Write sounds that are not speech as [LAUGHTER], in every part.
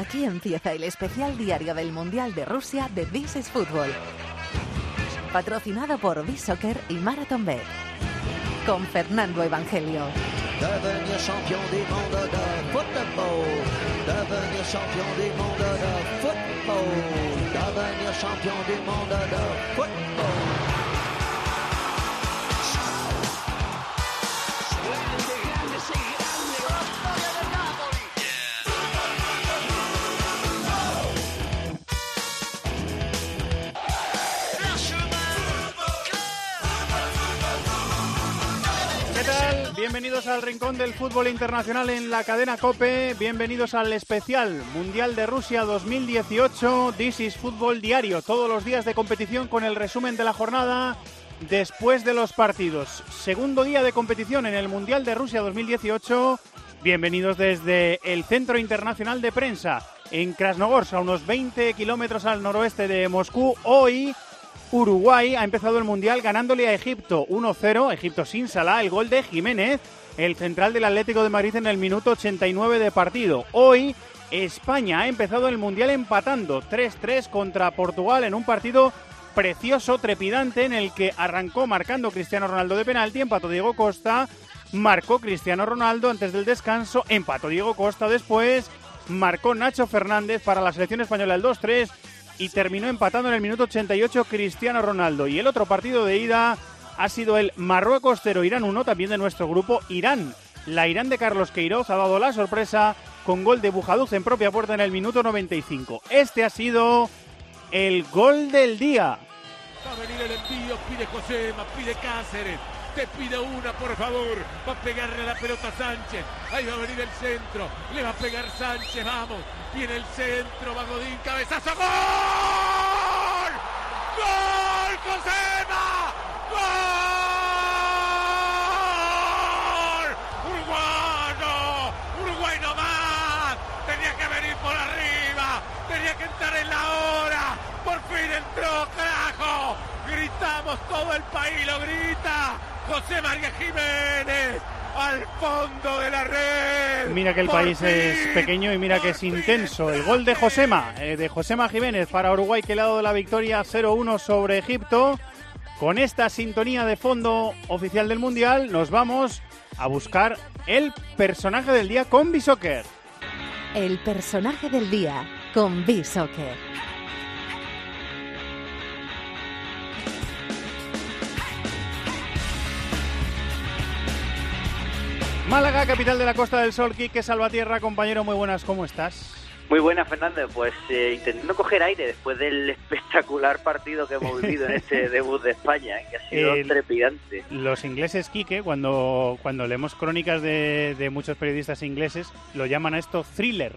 Aquí empieza el especial diario del Mundial de Rusia de This is Football. Patrocinado por B-Soccer y Marathon Bet. Con Fernando Evangelio. Bienvenidos al Rincón del Fútbol Internacional en la cadena Cope. Bienvenidos al especial Mundial de Rusia 2018. This is Fútbol Diario. Todos los días de competición con el resumen de la jornada después de los partidos. Segundo día de competición en el Mundial de Rusia 2018. Bienvenidos desde el Centro Internacional de Prensa en Krasnogorsk, a unos 20 kilómetros al noroeste de Moscú. Hoy Uruguay ha empezado el Mundial ganándole a Egipto 1-0, Egipto sin Salah, el gol de Jiménez, el central del Atlético de Madrid en el minuto 89 de partido. Hoy España ha empezado el Mundial empatando 3-3 contra Portugal en un partido precioso, trepidante, en el que arrancó marcando Cristiano Ronaldo de penalti, empató Diego Costa, marcó Cristiano Ronaldo antes del descanso, empató Diego Costa después, marcó Nacho Fernández para la selección española el 2-3 y terminó empatando en el minuto 88 Cristiano Ronaldo. Y el otro partido de ida ha sido el Marruecos 0 Irán 1, también de nuestro grupo Irán. La Irán de Carlos Queiroz ha dado la sorpresa con gol de Bujaduz en propia puerta en el minuto 95. Este ha sido el gol del día. Va a venir el envío, pide Josema, pide Cáceres. Te pide una, por favor. Va a pegarle la pelota Sánchez. Ahí va a venir el centro. Le va a pegar Sánchez, vamos. Viene el centro, va Godín, cabezazo. ¡Gol! ¡Gol, Josema! ¡Gol! ¡Uruguayo! ¡Uruguay no más! Tenía que venir por arriba. Tenía que entrar en la hora. Por fin entró, carajo. Gritamos, todo el país lo grita. José María Jiménez al fondo de la red. Mira que el país es pequeño y mira que es intenso. El gol de Josema, eh, de Josema Jiménez para Uruguay que le ha dado la victoria 0-1 sobre Egipto. Con esta sintonía de fondo oficial del Mundial nos vamos a buscar el personaje del día con Bisoccer. El personaje del día con B-Soccer. Málaga, capital de la Costa del Sol, Quique Salvatierra, compañero, muy buenas, ¿cómo estás? Muy buena, Fernando. Pues eh, intentando coger aire después del [LAUGHS] espectacular partido que hemos vivido en este [LAUGHS] debut de España, que ha sido trepidante. Los ingleses, Quique, cuando, cuando leemos crónicas de, de muchos periodistas ingleses, lo llaman a esto thriller.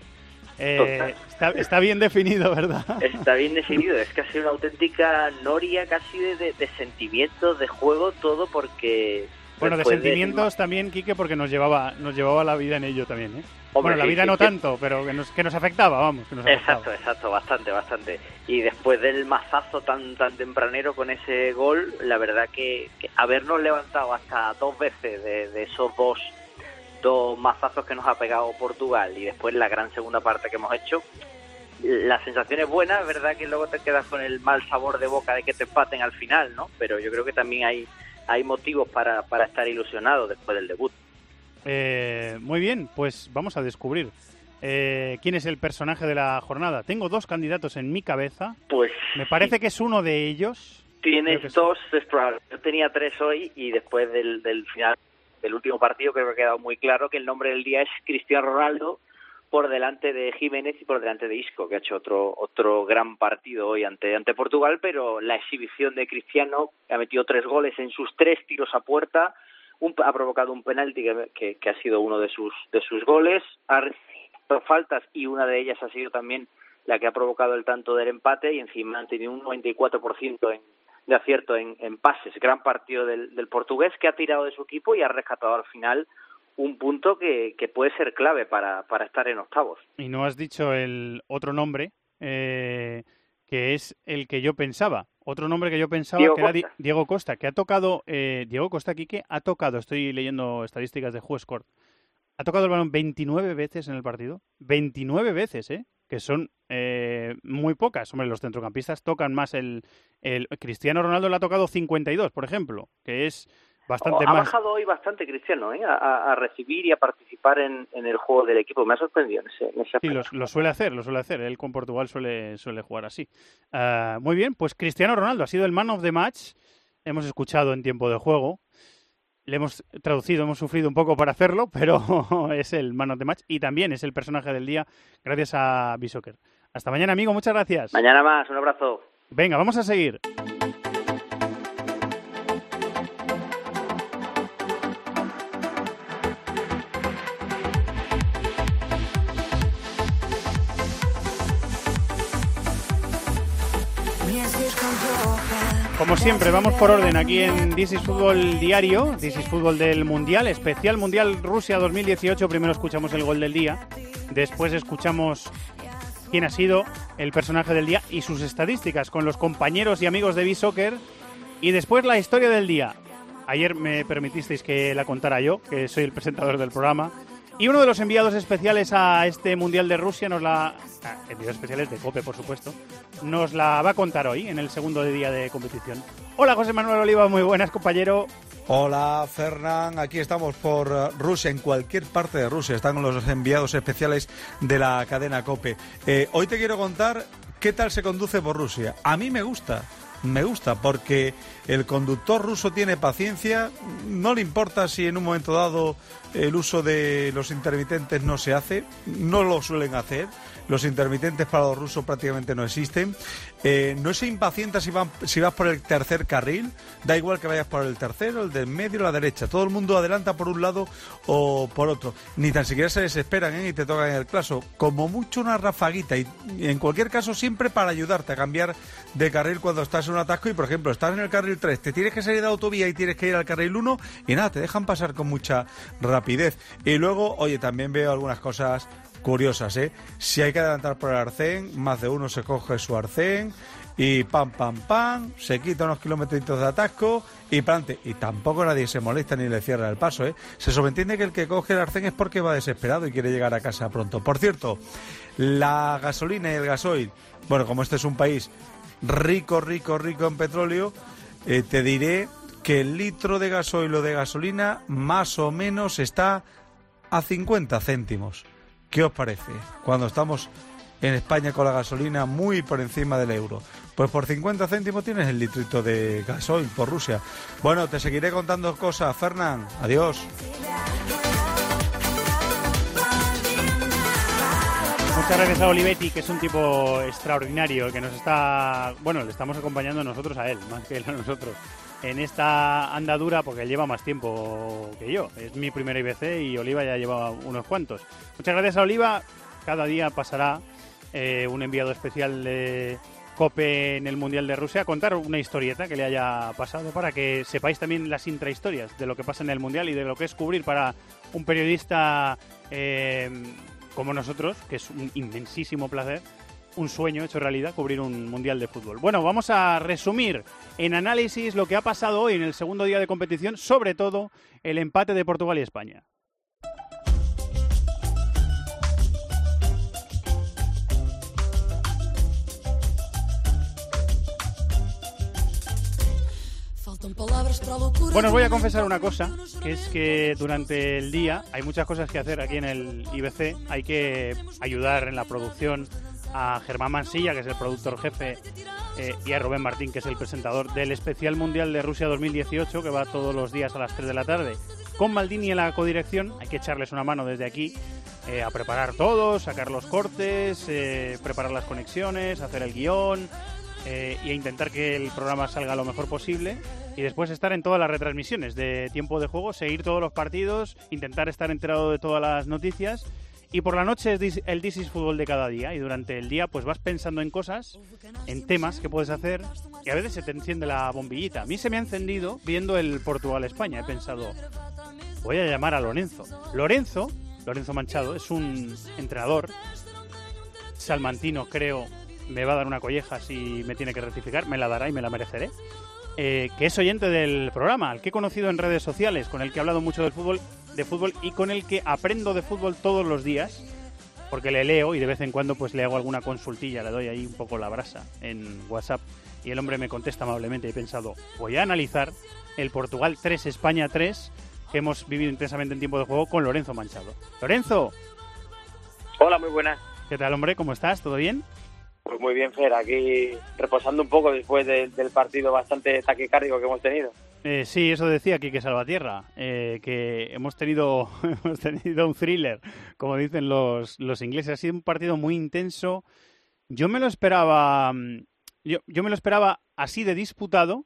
Eh, está, está bien definido, ¿verdad? Está bien [LAUGHS] definido, es sido una auténtica noria casi de, de- de sentimientos, de juego, todo porque... Bueno, de sentimientos también, Quique, porque nos llevaba, nos llevaba la vida en ello también, ¿eh? Hombre, bueno, la sí, vida sí, no sí. tanto, pero que nos, que nos afectaba, vamos, que nos afectaba. Exacto, exacto, bastante, bastante. Y después del mazazo tan tan tempranero con ese gol, la verdad que, que habernos levantado hasta dos veces de, de esos dos, dos mazazos que nos ha pegado Portugal y después la gran segunda parte que hemos hecho, la sensación es buena, es verdad que luego te quedas con el mal sabor de boca de que te empaten al final, ¿no? Pero yo creo que también hay, hay motivos para, para estar ilusionado después del debut. Eh, muy bien, pues vamos a descubrir eh, quién es el personaje de la jornada. Tengo dos candidatos en mi cabeza. Pues Me parece que es uno de ellos. Tienes sí. dos, es probable. Yo tenía tres hoy y después del, del final del último partido creo que ha quedado muy claro que el nombre del día es Cristiano Ronaldo por delante de Jiménez y por delante de Isco, que ha hecho otro otro gran partido hoy ante ante Portugal, pero la exhibición de Cristiano que ha metido tres goles en sus tres tiros a puerta, un- ha provocado un penalti que, que- que ha sido uno de sus de sus goles, ha recibido faltas y una de ellas ha sido también la que ha provocado el tanto del empate y encima han tenido un 94% en, de acierto en, en pases. Gran partido del, del portugués que ha tirado de su equipo y ha rescatado al final un punto que, que puede ser clave para, para estar en octavos. Y no has dicho el otro nombre, eh, que es el que yo pensaba. Otro nombre que yo pensaba Diego que era. Diego Costa, que ha tocado, eh, Diego Costa Quique ha tocado, estoy leyendo estadísticas de Juezcourt, ha tocado el balón 29 veces en el partido. 29 veces, ¿eh? que son eh, muy pocas. Hombre, los centrocampistas tocan más el, el... Cristiano Ronaldo le ha tocado 52, por ejemplo, que es bastante ha más... bajado hoy bastante Cristiano ¿eh? a, a recibir y a participar en, en, el juego del equipo. Me ha sorprendido en ese, en ese Sí, lo, lo, suele hacer, lo suele hacer. Él con Portugal suele, suele jugar así. Uh, muy bien, pues Cristiano Ronaldo ha sido el man of the match. Hemos escuchado en tiempo de juego. Le hemos traducido, hemos sufrido un poco para hacerlo, [LAUGHS] pero es el man of the match y también es el personaje del día gracias a Bishoker. Hasta mañana, amigo. Muchas gracias. Mañana más. Un abrazo. Venga, vamos a seguir. Como siempre, vamos por orden aquí en This is Fútbol Diario, This is Fútbol del Mundial, especial Mundial Rusia 2018. Primero escuchamos el gol del día, después escuchamos quién ha sido el personaje del día y sus estadísticas con los compañeros y amigos de B-Soccer, y después la historia del día. Ayer me permitisteis que la contara yo, que soy el presentador del programa. Y uno de los enviados especiales a este Mundial de Rusia nos la... Ah, enviados especiales de COPE, por supuesto. Nos la va a contar hoy, en el segundo día de competición. Hola, José Manuel Oliva, muy buenas, compañero. Hola, Fernán. Aquí estamos por uh, Rusia, en cualquier parte de Rusia. Están los enviados especiales de la cadena COPE. Eh, hoy te quiero contar qué tal se conduce por Rusia. A mí me gusta me gusta porque el conductor ruso tiene paciencia, no le importa si en un momento dado el uso de los intermitentes no se hace, no lo suelen hacer. Los intermitentes para los rusos prácticamente no existen. Eh, no se impacienta si, van, si vas por el tercer carril, da igual que vayas por el tercero, el del medio o la derecha. Todo el mundo adelanta por un lado o por otro. Ni tan siquiera se desesperan ¿eh? y te tocan el claso. Como mucho una rafaguita y en cualquier caso siempre para ayudarte a cambiar de carril cuando estás en un atasco y por ejemplo estás en el carril 3, te tienes que salir de autovía y tienes que ir al carril 1 y nada, te dejan pasar con mucha rapidez. Y luego, oye, también veo algunas cosas curiosas, ¿eh? Si hay que adelantar por el arcén, más de uno se coge su arcén y pam, pam, pam, se quita unos kilómetros de atasco y plante. Y tampoco nadie se molesta ni le cierra el paso, ¿eh? Se subentiende que el que coge el arcén es porque va desesperado y quiere llegar a casa pronto. Por cierto, la gasolina y el gasoil, bueno, como este es un país rico, rico, rico en petróleo, eh, te diré que el litro de gasoil o de gasolina más o menos está a 50 céntimos. ¿Qué os parece? Cuando estamos en España con la gasolina muy por encima del euro. Pues por 50 céntimos tienes el litrito de gasoil por Rusia. Bueno, te seguiré contando cosas, Fernán. Adiós. Muchas gracias a Olivetti, que es un tipo extraordinario, que nos está, bueno, le estamos acompañando nosotros a él, más que él a nosotros, en esta andadura, porque lleva más tiempo que yo. Es mi primera IBC y Oliva ya lleva unos cuantos. Muchas gracias a Oliva. Cada día pasará eh, un enviado especial de COPE en el Mundial de Rusia a contar una historieta que le haya pasado para que sepáis también las intrahistorias de lo que pasa en el Mundial y de lo que es cubrir para un periodista eh, como nosotros, que es un inmensísimo placer, un sueño hecho realidad, cubrir un Mundial de Fútbol. Bueno, vamos a resumir en análisis lo que ha pasado hoy en el segundo día de competición, sobre todo el empate de Portugal y España. Bueno, os voy a confesar una cosa, que es que durante el día hay muchas cosas que hacer aquí en el IBC. Hay que ayudar en la producción a Germán Mansilla, que es el productor jefe, eh, y a Rubén Martín, que es el presentador del especial mundial de Rusia 2018, que va todos los días a las 3 de la tarde. Con Maldini en la codirección, hay que echarles una mano desde aquí eh, a preparar todo, sacar los cortes, eh, preparar las conexiones, hacer el guion, eh, y a intentar que el programa salga lo mejor posible y después estar en todas las retransmisiones de tiempo de juego, seguir todos los partidos, intentar estar enterado de todas las noticias y por la noche es el This is Fútbol de cada día y durante el día pues vas pensando en cosas, en temas que puedes hacer y a veces se te enciende la bombillita. A mí se me ha encendido viendo el Portugal-España. He pensado, voy a llamar a Lorenzo. Lorenzo, Lorenzo Manchado, es un entrenador salmantino, creo, me va a dar una colleja si me tiene que rectificar, me la dará y me la mereceré. Eh, que es oyente del programa, al que he conocido en redes sociales, con el que he hablado mucho del fútbol, de fútbol y con el que aprendo de fútbol todos los días, porque le leo y de vez en cuando pues le hago alguna consultilla, le doy ahí un poco la brasa en WhatsApp y el hombre me contesta amablemente. He pensado, voy a analizar el Portugal 3, España 3, que hemos vivido intensamente en tiempo de juego con Lorenzo Manchado. Lorenzo. Hola, muy buenas. ¿Qué tal, hombre? ¿Cómo estás? ¿Todo bien? Pues muy bien, Fer, aquí reposando un poco después del partido bastante taquicárdico que hemos tenido. Eh, sí, eso decía Quique Salvatierra, eh, que hemos tenido, [LAUGHS] hemos tenido un thriller, como dicen los, los ingleses. Ha sido un partido muy intenso. Yo me lo esperaba, mm, yo, yo me lo esperaba así de disputado,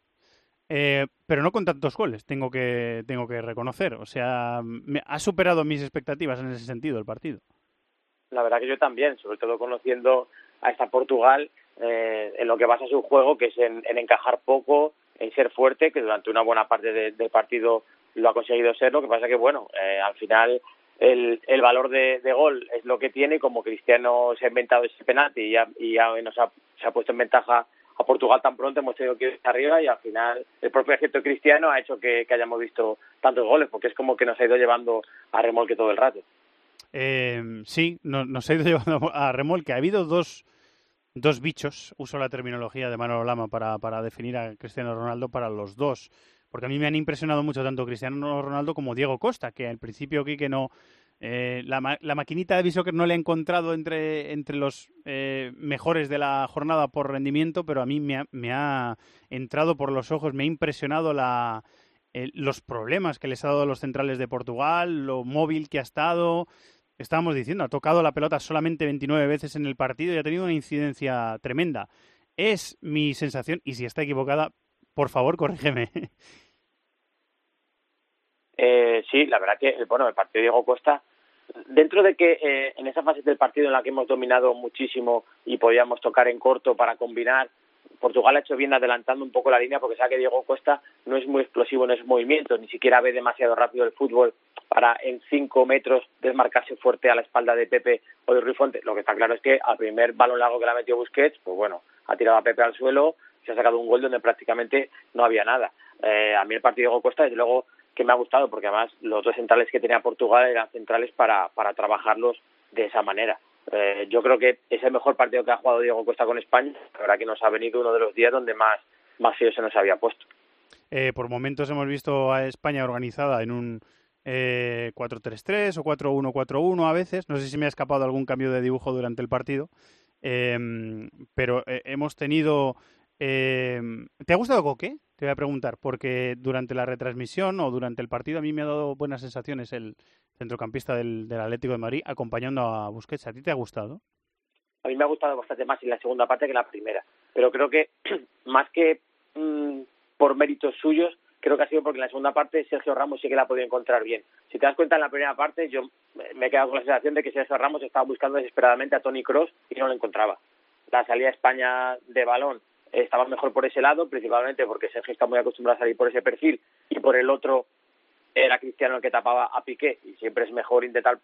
eh, pero no con tantos goles, tengo que, tengo que reconocer. O sea, me, ha superado mis expectativas en ese sentido el partido. La verdad que yo también, sobre todo conociendo a esta Portugal eh, en lo que basa su juego, que es en, encajar poco, en ser fuerte, que durante una buena parte del partido lo ha conseguido ser. Lo que pasa que, bueno, eh, al final el, el valor de, gol es lo que tiene. Como Cristiano se ha inventado ese penalti y ya, y ya nos ha, se ha puesto en ventaja a Portugal tan pronto hemos tenido que ir arriba y al final el propio efecto cristiano ha hecho que, hayamos visto tantos goles porque es como que nos ha ido llevando a remolque todo el rato. Eh, sí, nos ha ido [LAUGHS] llevando a remolque. Ha habido dos, dos bichos, uso la terminología de Manolo Lama para, para definir a Cristiano Ronaldo para los dos. Porque a mí me han impresionado mucho tanto Cristiano Ronaldo como Diego Costa, que al principio aquí que no, eh, la, la, maquinita de no le ha encontrado entre, entre los eh, mejores de la jornada por rendimiento, pero a mí me ha, me ha entrado por los ojos, me ha impresionado la, los problemas que les ha dado a los centrales de Portugal, lo móvil que ha estado. Estábamos diciendo, ha tocado la pelota solamente 29 veces en el partido y ha tenido una incidencia tremenda. Es mi sensación, y si está equivocada, por favor, corrígeme. [LAUGHS] Eh, sí, la verdad que bueno, el partido de Diego Costa, dentro de que eh, en esa fase del partido en la que hemos dominado muchísimo y podíamos tocar en corto para combinar, Portugal ha hecho bien adelantando un poco la línea porque sabe que Diego Costa no es muy explosivo en esos movimientos, ni siquiera ve demasiado rápido el fútbol para en cinco metros desmarcarse fuerte a la espalda de Pepe o de Rui Fonte. Lo que está claro es que al primer balón largo que la metió Busquets, pues bueno, ha tirado a Pepe al suelo, se ha sacado un gol donde prácticamente no había nada. Eh, a mí el partido de Diego Costa, desde luego, que me ha gustado, porque además los dos centrales que tenía Portugal eran centrales para, para trabajarlos de esa manera. Eh, yo creo que es el mejor partido que ha jugado Diego Costa con España. La verdad que nos ha venido uno de los días donde más, más feo se nos había puesto. Eh, por momentos hemos visto a España organizada en un eh, 4-3-3 o 4-1-4-1 a veces. No sé si me ha escapado algún cambio de dibujo durante el partido. Eh, pero hemos tenido eh, ¿Te ha gustado Coque? Te voy a preguntar, porque durante la retransmisión o durante el partido a mí me ha dado buenas sensaciones el centrocampista del, Atlético de Madrid acompañando a Busquets. ¿A ti te ha gustado? A mí me ha gustado bastante más en la segunda parte que en la primera, pero creo que [CLEARS THROAT] más que mm, por méritos suyos, creo que ha sido porque en la segunda parte Sergio Ramos sí que la ha podido encontrar bien. Si te das cuenta en la primera parte, yo me he quedado con la sensación de que Sergio Ramos estaba buscando desesperadamente a Tony Cross y no lo encontraba. La salida a España de balón estaba mejor por ese lado, principalmente porque Sergio está muy acostumbrado a salir por ese perfil y por el otro era Cristiano el que tapaba a Piqué y siempre es mejor intentar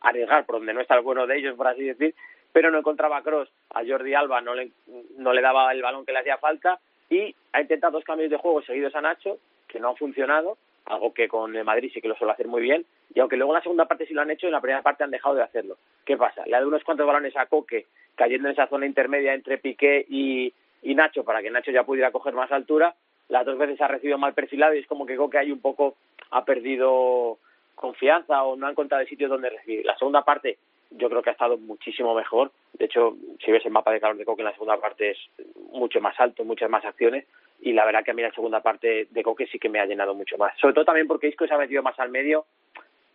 arriesgar por donde no está el bueno de ellos, por así decir, pero no encontraba Cross, a Jordi Alba no le, no le daba el balón que le hacía falta y ha intentado dos cambios de juego seguidos a Nacho que no han funcionado, algo que con el Madrid sí que lo suele hacer muy bien, y aunque luego en la segunda parte sí lo han hecho, en la primera parte han dejado de hacerlo. ¿Qué pasa? Le ha dado unos cuantos balones a Coque, cayendo en esa zona intermedia entre Piqué y, y Nacho para que Nacho ya pudiera coger más altura. Las dos veces ha recibido mal perfilado y es como que Coque ahí un poco ha perdido confianza o no ha encontrado el sitio donde recibir. La segunda parte yo creo que ha estado muchísimo mejor. De hecho, si ves el mapa de calor de Coque en la segunda parte es mucho más alto, muchas más acciones y la verdad que a mí la segunda parte de Coque sí que me ha llenado mucho más. Sobre todo también porque Isco se ha metido más al medio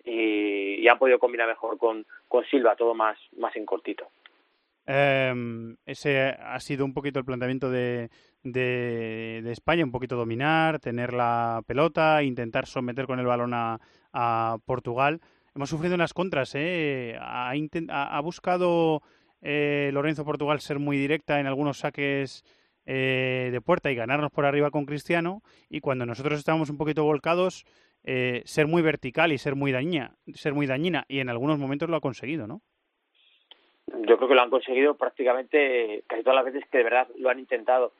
y, y han podido combinar mejor con, con Silva, todo más, más en cortito. Eh, ese ha sido un poquito el planteamiento de, de, España, un poquito dominar, tener la pelota, intentar someter con el balón a, Portugal. Hemos sufrido unas contras, ¿eh? Ha, ha, buscado eh, Lorenzo Portugal ser muy directa en algunos saques eh, de puerta y ganarnos por arriba con Cristiano, y cuando nosotros estábamos un poquito volcados, eh, ser muy vertical y ser muy dañina, ser muy dañina, y en algunos momentos lo ha conseguido, ¿no? Yo creo que lo han conseguido prácticamente casi todas las veces que de verdad lo han intentado.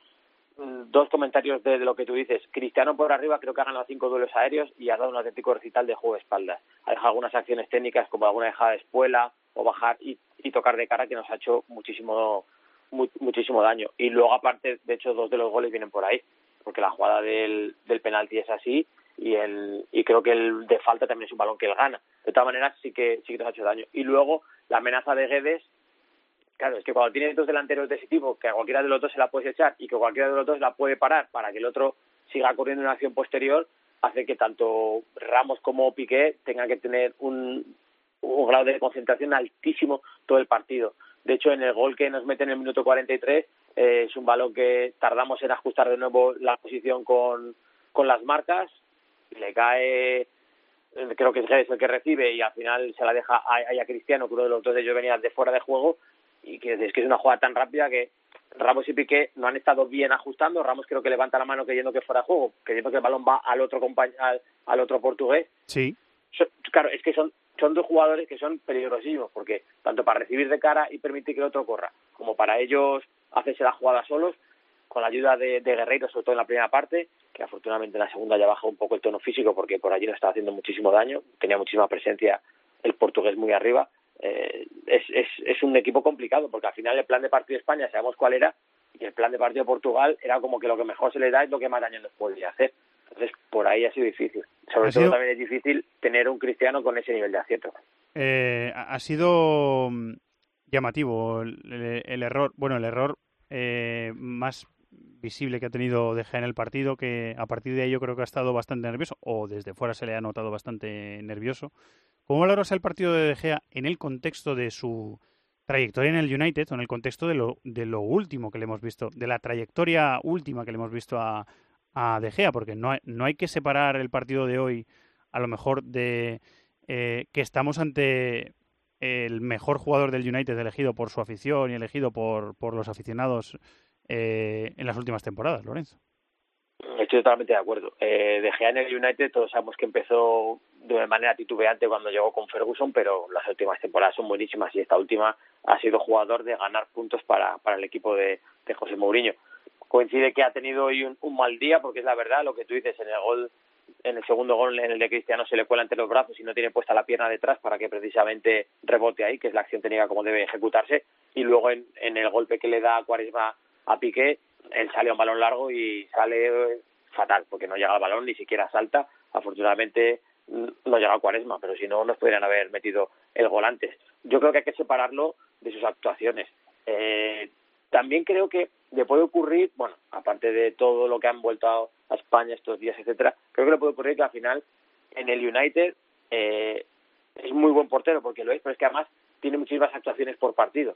Mm, dos comentarios de, lo que tú dices. Cristiano por arriba creo que ha ganado cinco duelos aéreos y ha dado un auténtico recital de juego de espaldas. Ha dejado algunas acciones técnicas como alguna dejada de espuela o bajar y, y tocar de cara que nos ha hecho muchísimo muchísimo daño. Y luego, aparte, de hecho, dos de los goles vienen por ahí, porque la jugada del, del penalti es así y el y creo que el de falta también es un balón que él gana. De todas maneras, sí que sí que nos ha hecho daño. Y luego, la amenaza de Guedes, claro, es que cuando tienes dos delanteros de ese tipo, que a cualquiera de los dos se la puedes echar y que cualquiera de los dos la puede parar para que el otro siga corriendo en una acción posterior, hace que tanto Ramos como Piqué tengan que tener un, grado de concentración altísimo todo el partido. De hecho, en el gol que nos mete en el minuto 43 eh, es un balón que tardamos en ajustar de nuevo la posición con, con las marcas. Le cae, creo que es el que recibe y al final se la deja a, a Cristiano, que uno de los dos de ellos venía de fuera de juego. Y que es que es una jugada tan rápida que Ramos y Piqué no han estado bien ajustando. Ramos creo que levanta la mano creyendo que fuera juego, creyendo que el balón va al otro al, al otro portugués. Sí. Claro, es que son son dos jugadores que son peligrosísimos, porque tanto para recibir de cara y permitir que el otro corra, como para ellos hacerse la jugada solos, con la ayuda de, de Guerreiro, sobre todo en la primera parte, que afortunadamente en la segunda ya bajó un poco el tono físico porque por allí no estaba haciendo muchísimo daño, tenía muchísima presencia el portugués muy arriba. Eh, es, es, es un equipo complicado porque al final el plan de partido de España sabemos cuál era y el plan de partido de Portugal era como que lo que mejor se le da es lo que más daño nos podría hacer. Entonces, por ahí ha sido difícil. Sobre todo también es difícil tener un cristiano con ese nivel de acierto. Eh, ha sido mm, llamativo el, error, bueno, el error eh, más visible que ha tenido De Gea en el partido, que a partir de ahí yo creo que ha estado bastante nervioso, o desde fuera se le ha notado bastante nervioso. ¿Cómo valoras el partido de De Gea en el contexto de su trayectoria en el United, o en el contexto de lo, de lo último que le hemos visto, de la trayectoria última que le hemos visto a, a De Gea, porque no no hay que separar el partido de hoy a lo mejor de eh, que estamos ante el mejor jugador del United elegido por su afición y elegido por, por los aficionados eh, en las últimas temporadas, Lorenzo. Estoy totalmente de acuerdo. Eh, de Gea en el United todos sabemos que empezó de manera titubeante cuando llegó con Ferguson, pero las últimas temporadas son buenísimas y esta última ha sido jugador de ganar puntos para, para el equipo de, de José Mourinho. Coincide que ha tenido hoy un, mal día, porque es la verdad lo que tú dices en el gol, en el segundo gol en el de Cristiano se le cuela entre los brazos y no tiene puesta la pierna detrás para que precisamente rebote ahí, que es la acción técnica como debe ejecutarse, y luego en, en el golpe que le da Cuaresma a Piqué, él sale a un balón largo y sale fatal, porque no llega al balón, ni siquiera salta, afortunadamente no llega a Cuaresma, pero si no nos podrían haber metido el gol antes. Yo creo que hay que separarlo de sus actuaciones. Eh, también creo que le puede ocurrir, bueno, aparte de todo lo que han vuelto a, España estos días, etcétera, creo que le puede ocurrir que al final en el United eh, es muy buen portero porque lo es, pero es que además tiene muchísimas actuaciones por partido.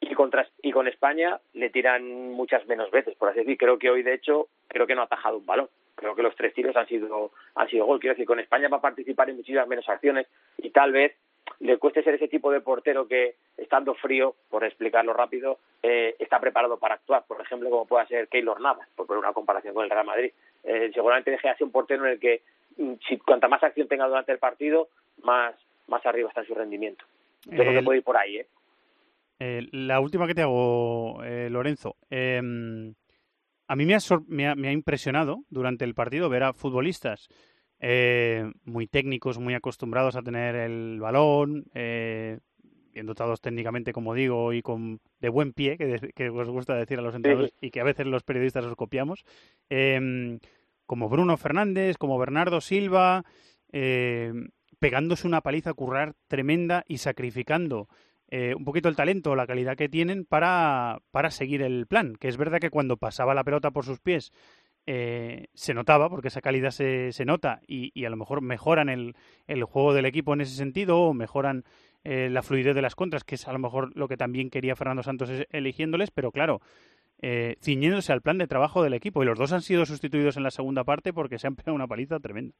Y, contra, y con España le tiran muchas menos veces, por así decir. Creo que hoy, de hecho, creo que no ha atajado un balón. Creo que los tres tiros han sido, han sido gol. Quiero decir, con España va a participar en muchísimas menos acciones y tal vez le cueste ser ese tipo de portero que, estando frío, por explicarlo rápido, eh, está preparado para actuar. Por ejemplo, como pueda ser Keylor Navas, por poner una comparación con el Real Madrid. Eh, seguramente deje así un portero en el que, mm, si cuanta más acción tenga durante el partido, más, más arriba está su rendimiento. Yo creo que puede ir por ahí, ¿eh? ¿eh? la última que te hago, Lorenzo. A mí me ha, me, me ha impresionado durante el partido ver a futbolistas eh, muy técnicos, muy acostumbrados a tener el balón, eh, bien dotados técnicamente, como digo, y con de buen pie, que, os gusta decir a los entrenadores y que a veces los periodistas os copiamos, em, como Bruno Fernández, como Bernardo Silva, em, pegándose una paliza a currar tremenda y sacrificando eh, un poquito el talento la calidad que tienen para, para seguir el plan. Que es verdad que cuando pasaba la pelota por sus pies eh, se notaba, porque esa calidad se, se nota y, y, a lo mejor mejoran el, el, juego del equipo en ese sentido o mejoran eh, la fluidez de las contras, que es a lo mejor lo que también quería Fernando Santos eligiéndoles, pero claro, eh, ciñéndose al plan de trabajo del equipo. Y los dos han sido sustituidos en la segunda parte porque se han pegado una paliza tremenda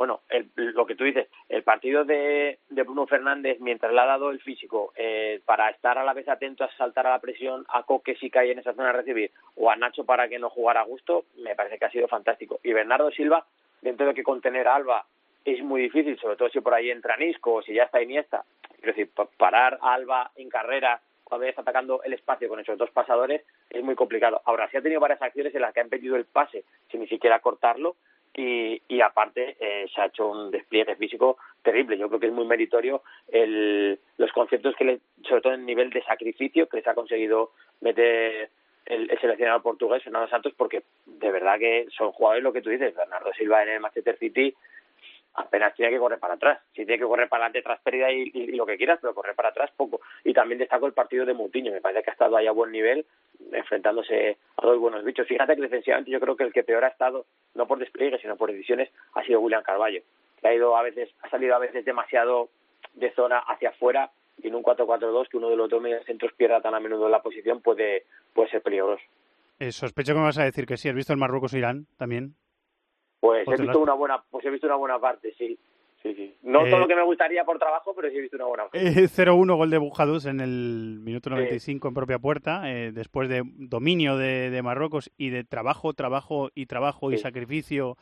bueno, el, lo que tú dices, el partido de, de, Bruno Fernández, mientras le ha dado el físico eh, para estar a la vez atento a saltar a la presión, a Coque si cae en esa zona de recibir, o a Nacho para que no jugara a gusto, me parece que ha sido fantástico. Y Bernardo Silva, dentro de que contener a Alba es muy difícil, sobre todo si por ahí entra Nisco o si ya está Iniesta. Quiero decir, parar a Alba en carrera cuando está atacando el espacio con esos dos pasadores es muy complicado. Ahora, sí ha tenido varias acciones en las que ha impedido el pase sin ni siquiera cortarlo y, y aparte eh, se ha hecho un despliegue físico terrible. Yo creo que es muy meritorio el, los conceptos que, le, sobre todo en nivel de sacrificio, que les ha conseguido meter el, el seleccionador portugués, Fernando Santos, porque de verdad que son jugadores lo que tú dices. Bernardo Silva en el Manchester City apenas tiene que correr para atrás. Si tiene que correr para adelante tras pérdida y, y, lo que quieras, pero correr para atrás poco. Y también destaco el partido de Mutiño. Me parece que ha estado ahí a buen nivel, enfrentándose a dos buenos bichos. Fíjate que defensivamente yo creo que el que peor ha estado, no por despliegue, sino por decisiones, ha sido William Carballo. Que ha ido a veces, ha salido a veces demasiado de zona hacia afuera y en un 4-4-2 que uno de los dos centros pierda tan a menudo la posición puede, puede ser peligroso. Eh, sospecho que me vas a decir que sí. ¿Has visto el Marruecos-Irán también? Pues he visto una buena, pues he visto una buena parte, sí. Sí, sí. No eh, todo lo que me gustaría por trabajo, pero sí he visto una buena parte. Eh, 0-1 gol de Bujadus en el minuto 95 sí. en propia puerta, eh, después de dominio de, de, Marruecos y de trabajo, trabajo y trabajo sí. y sacrificio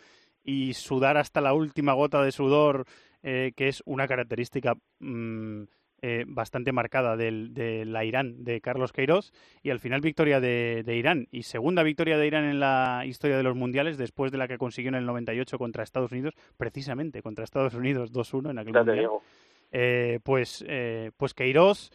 y sudar hasta la última gota de sudor, eh, que es una característica mmm, eh, bastante marcada del, de la Irán de Carlos Queiroz y al final victoria de, de, Irán y segunda victoria de Irán en la historia de los mundiales después de la que consiguió en el 98 contra Estados Unidos, precisamente contra Estados Unidos 2-1 en aquel ya mundial. Eh, pues, eh, pues Queiroz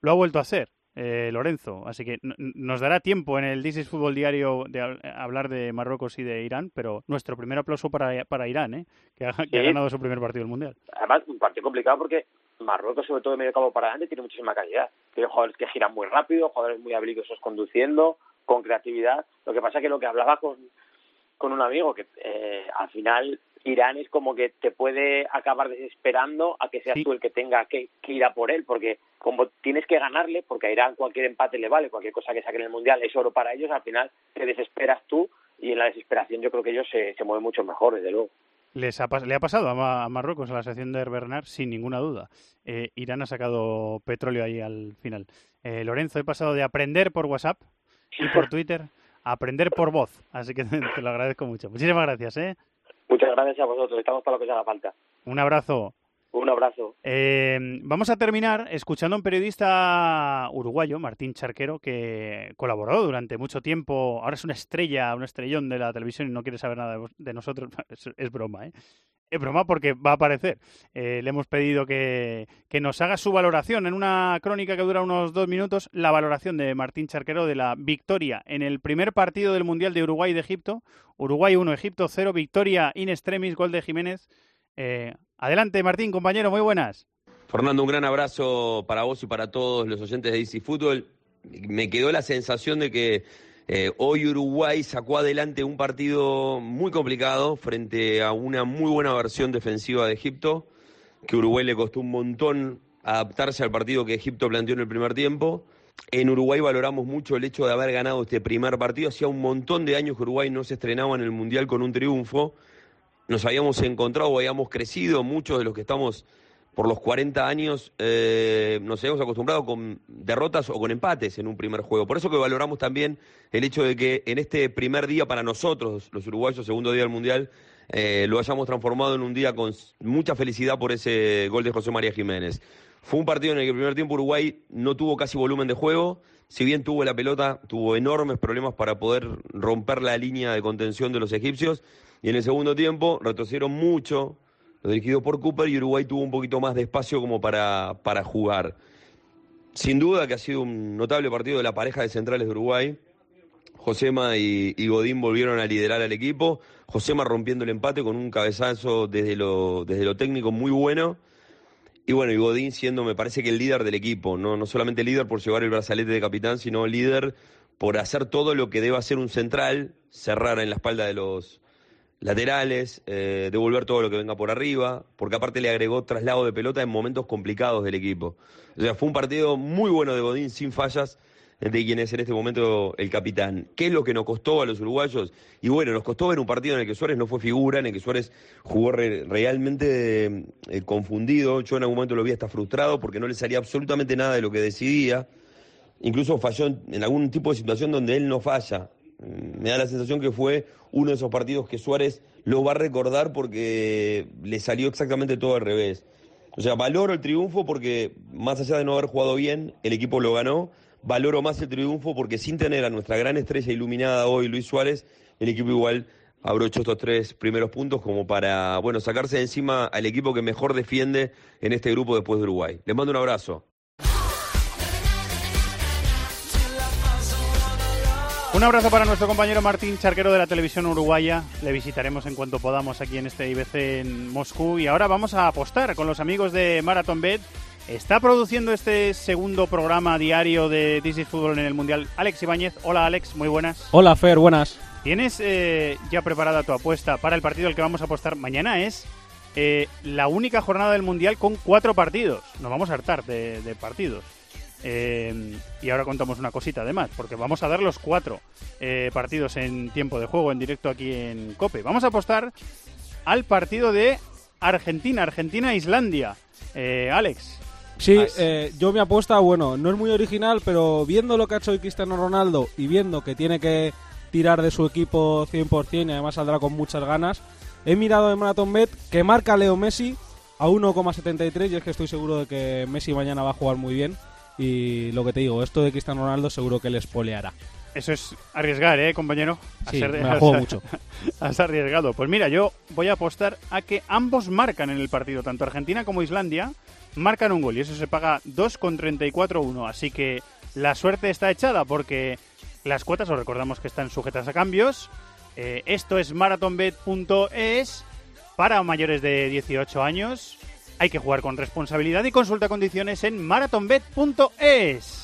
lo ha vuelto a hacer. Eh, Lorenzo, así que nos dará tiempo en el This is Fútbol Diario de hablar de Marruecos y de Irán, pero nuestro primer aplauso para, para Irán, ¿eh? que, ha, que sí. ha ganado su primer partido del Mundial. Además, un partido complicado porque Marruecos, sobre todo de medio campo para adelante, tiene muchísima calidad. Tiene jugadores que giran muy rápido, jugadores muy habilidosos conduciendo, con creatividad. Lo que pasa es que lo que hablaba con, con un amigo, que eh, al final Irán es como que te puede acabar desesperando a que seas sí. tú el que tenga que, que, ir a por él, porque como tienes que ganarle, porque a Irán cualquier empate le vale, cualquier cosa que saquen en el Mundial es oro para ellos, al final te desesperas tú y en la desesperación yo creo que ellos se, se mueven mucho mejor, desde luego. Les ha, le ha pasado a, Marruecos a la sección de Bernard sin ninguna duda. Eh, Irán ha sacado petróleo ahí al final. Eh, Lorenzo, he pasado de aprender por WhatsApp y por [LAUGHS] Twitter a aprender por voz. Así que [LAUGHS] te lo agradezco mucho. Muchísimas gracias. ¿eh? Muchas gracias a vosotros. Estamos para lo que se haga falta. Un abrazo. Un abrazo. Eh, vamos a terminar escuchando a un periodista uruguayo, Martín Charquero, que colaboró durante mucho tiempo. Ahora es una estrella, un estrellón de la televisión y no quiere saber nada de nosotros. [LAUGHS] Es, broma, ¿eh? Es broma porque va a aparecer. Eh, le hemos pedido que, que, nos haga su valoración en una crónica que dura unos dos minutos, la valoración de Martín Charquero de la victoria en el primer partido del Mundial de Uruguay y de Egipto. Uruguay 1, Egipto 0, victoria in extremis, gol de Jiménez. Eh, adelante, Martín, compañero, muy buenas. Fernando, un gran abrazo para vos y para todos los oyentes de DC Fútbol. Me quedó la sensación de que eh, hoy Uruguay sacó adelante un partido muy complicado frente a una muy buena versión defensiva de Egipto, que Uruguay le costó un montón adaptarse al partido que Egipto planteó en el primer tiempo. En Uruguay valoramos mucho el hecho de haber ganado este primer partido. Hacía un montón de años que Uruguay no se estrenaba en el Mundial con un triunfo nos habíamos encontrado, habíamos crecido, muchos de los que estamos por los 40 años eh, nos habíamos acostumbrado con derrotas o con empates en un primer juego. Por eso que valoramos también el hecho de que en este primer día para nosotros, los uruguayos, segundo día del Mundial, eh, lo hayamos transformado en un día con mucha felicidad por ese gol de José María Jiménez. Fue un partido en el que el primer tiempo Uruguay no tuvo casi volumen de juego, si bien tuvo la pelota, tuvo enormes problemas para poder romper la línea de contención de los egipcios y en el segundo tiempo retrocedieron mucho, lo dirigido por Cooper, y Uruguay tuvo un poquito más de espacio como para, para jugar. Sin duda que ha sido un notable partido de la pareja de centrales de Uruguay. Josema y, y, Godín volvieron a liderar al equipo. Josema rompiendo el empate con un cabezazo desde lo, desde lo técnico muy bueno. Y bueno, y Godín siendo, me parece que el líder del equipo, no, no solamente líder por llevar el brazalete de capitán, sino líder por hacer todo lo que debe hacer un central, cerrar en la espalda de los, laterales, eh, devolver todo lo que venga por arriba, porque aparte le agregó traslado de pelota en momentos complicados del equipo. O sea, fue un partido muy bueno de Godín, sin fallas, de quien es en este momento el capitán. ¿Qué es lo que nos costó a los uruguayos? Y bueno, nos costó ver un partido en el que Suárez no fue figura, en el que Suárez jugó re realmente eh, confundido. Yo en algún momento lo vi hasta frustrado porque no le salía absolutamente nada de lo que decidía. Incluso falló en, algún tipo de situación donde él no falla me da la sensación que fue uno de esos partidos que Suárez lo va a recordar porque le salió exactamente todo al revés. O sea, valoro el triunfo porque más allá de no haber jugado bien, el equipo lo ganó. Valoro más el triunfo porque sin tener a nuestra gran estrella iluminada hoy, Luis Suárez, el equipo igual abrocho estos tres primeros puntos como para, bueno, sacarse de encima al equipo que mejor defiende en este grupo después de Uruguay. Les mando un abrazo. Un abrazo para nuestro compañero Martín Charquero de la televisión uruguaya. Le visitaremos en cuanto podamos aquí en este IBC en Moscú. Y ahora vamos a apostar con los amigos de Marathon Bet. Está produciendo este segundo programa diario de This is Fútbol en el Mundial Alex Ibáñez. Hola Alex, muy buenas. Hola Fer, buenas. ¿Tienes eh, ya preparada tu apuesta para el partido al que vamos a apostar mañana? Es eh, la única jornada del Mundial con cuatro partidos. Nos vamos a hartar de, de partidos. Eh, y ahora contamos una cosita además, porque vamos a dar los cuatro eh, partidos en tiempo de juego, en directo aquí en Cope. Vamos a apostar al partido de Argentina, Argentina-Islandia. Eh, Alex. Sí, As- eh, yo mi apuesta, bueno, no es muy original, pero viendo lo que ha hecho hoy Cristiano Ronaldo y viendo que tiene que tirar de su equipo 100% y además saldrá con muchas ganas, he mirado en Marathon Bet que marca Leo Messi a 1,73 y es que estoy seguro de que Messi mañana va a jugar muy bien y lo que te digo, esto de Cristiano Ronaldo seguro que les poleará. Eso es arriesgar, ¿eh, compañero? A Sí, ser- me la juego [LAUGHS] mucho. Has arriesgado. Pues mira, yo voy a apostar a que ambos marcan en el partido, tanto Argentina como Islandia, marcan un gol y eso se paga 2,34-1. Así que la suerte está echada porque las cuotas, os recordamos que están sujetas a cambios. Eh, esto es marathonbet.es para mayores de 18 años. Hay que jugar con responsabilidad y consulta condiciones en marathonbet.es.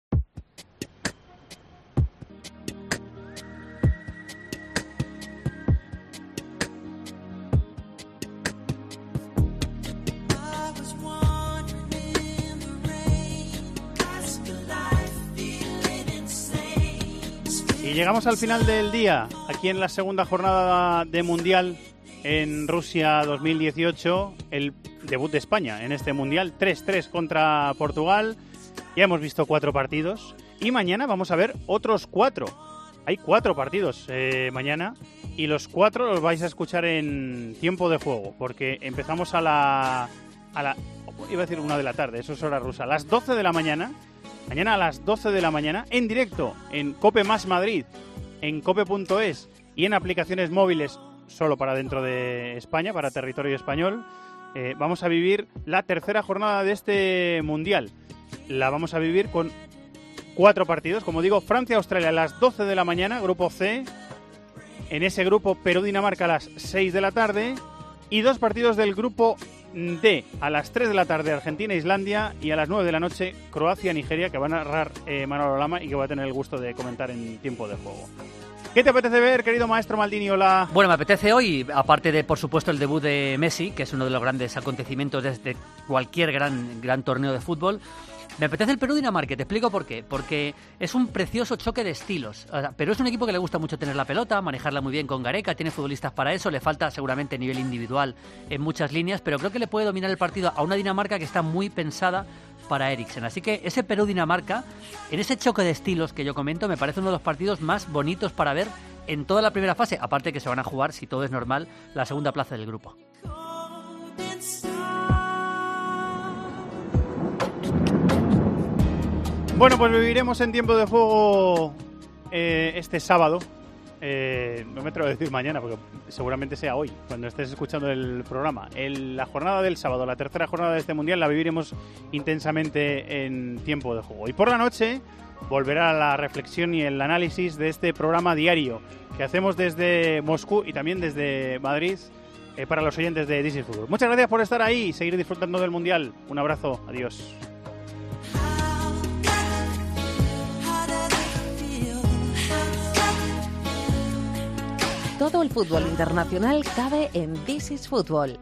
Y llegamos al final del día, aquí en la segunda jornada de Mundial en Rusia 2018, el debut de España en este Mundial, 3-3 contra Portugal. Ya hemos visto cuatro partidos y mañana vamos a ver otros cuatro. Hay cuatro partidos eh, mañana y los cuatro los vais a escuchar en tiempo de juego, porque empezamos a la, a la... Iba a decir una de la tarde, eso es hora rusa. A las 12 de la mañana Mañana a las 12 de la mañana, en directo, en Cope Más Madrid, en cope.es y en aplicaciones móviles solo para dentro de España, para territorio español, eh, vamos a vivir la tercera jornada de este Mundial. La vamos a vivir con cuatro partidos, como digo, Francia-Australia a las 12 de la mañana, grupo C. En ese grupo, Perú-Dinamarca a las 6 de la tarde. Y dos partidos del grupo D a las 3 de la tarde Argentina-Islandia y a las 9 de la noche Croacia-Nigeria que va a narrar eh, Manolo Lama y que voy a tener el gusto de comentar en tiempo de juego. ¿Qué te apetece ver, querido maestro Maldini? Hola. Bueno, me apetece hoy, aparte de, por supuesto, el debut de Messi, que es uno de los grandes acontecimientos desde cualquier gran, gran torneo de fútbol, me apetece el Perú-Dinamarca, te explico por qué. Porque es un precioso choque de estilos. O sea, Perú es un equipo que le gusta mucho tener la pelota, manejarla muy bien con Gareca, tiene futbolistas para eso, le falta seguramente nivel individual en muchas líneas, pero creo que le puede dominar el partido a una Dinamarca que está muy pensada para Eriksen. Así que ese Perú-Dinamarca, en ese choque de estilos que yo comento, me parece uno de los partidos más bonitos para ver en toda la primera fase, aparte que se van a jugar, si todo es normal, la segunda plaza del grupo. Bueno, pues viviremos en tiempo de juego eh, este sábado. Eh, no me atrevo a decir mañana, porque seguramente sea hoy, cuando estés escuchando el programa. El- la jornada del sábado, la tercera jornada de este mundial, la viviremos intensamente en tiempo de juego. Y por la noche volverá la reflexión y el análisis de este programa diario que hacemos desde Moscú y también desde Madrid eh, para los oyentes de Disney Fútbol. Muchas gracias por estar ahí y seguir disfrutando del mundial. Un abrazo, adiós. Todo el fútbol internacional cabe en This is Fútbol.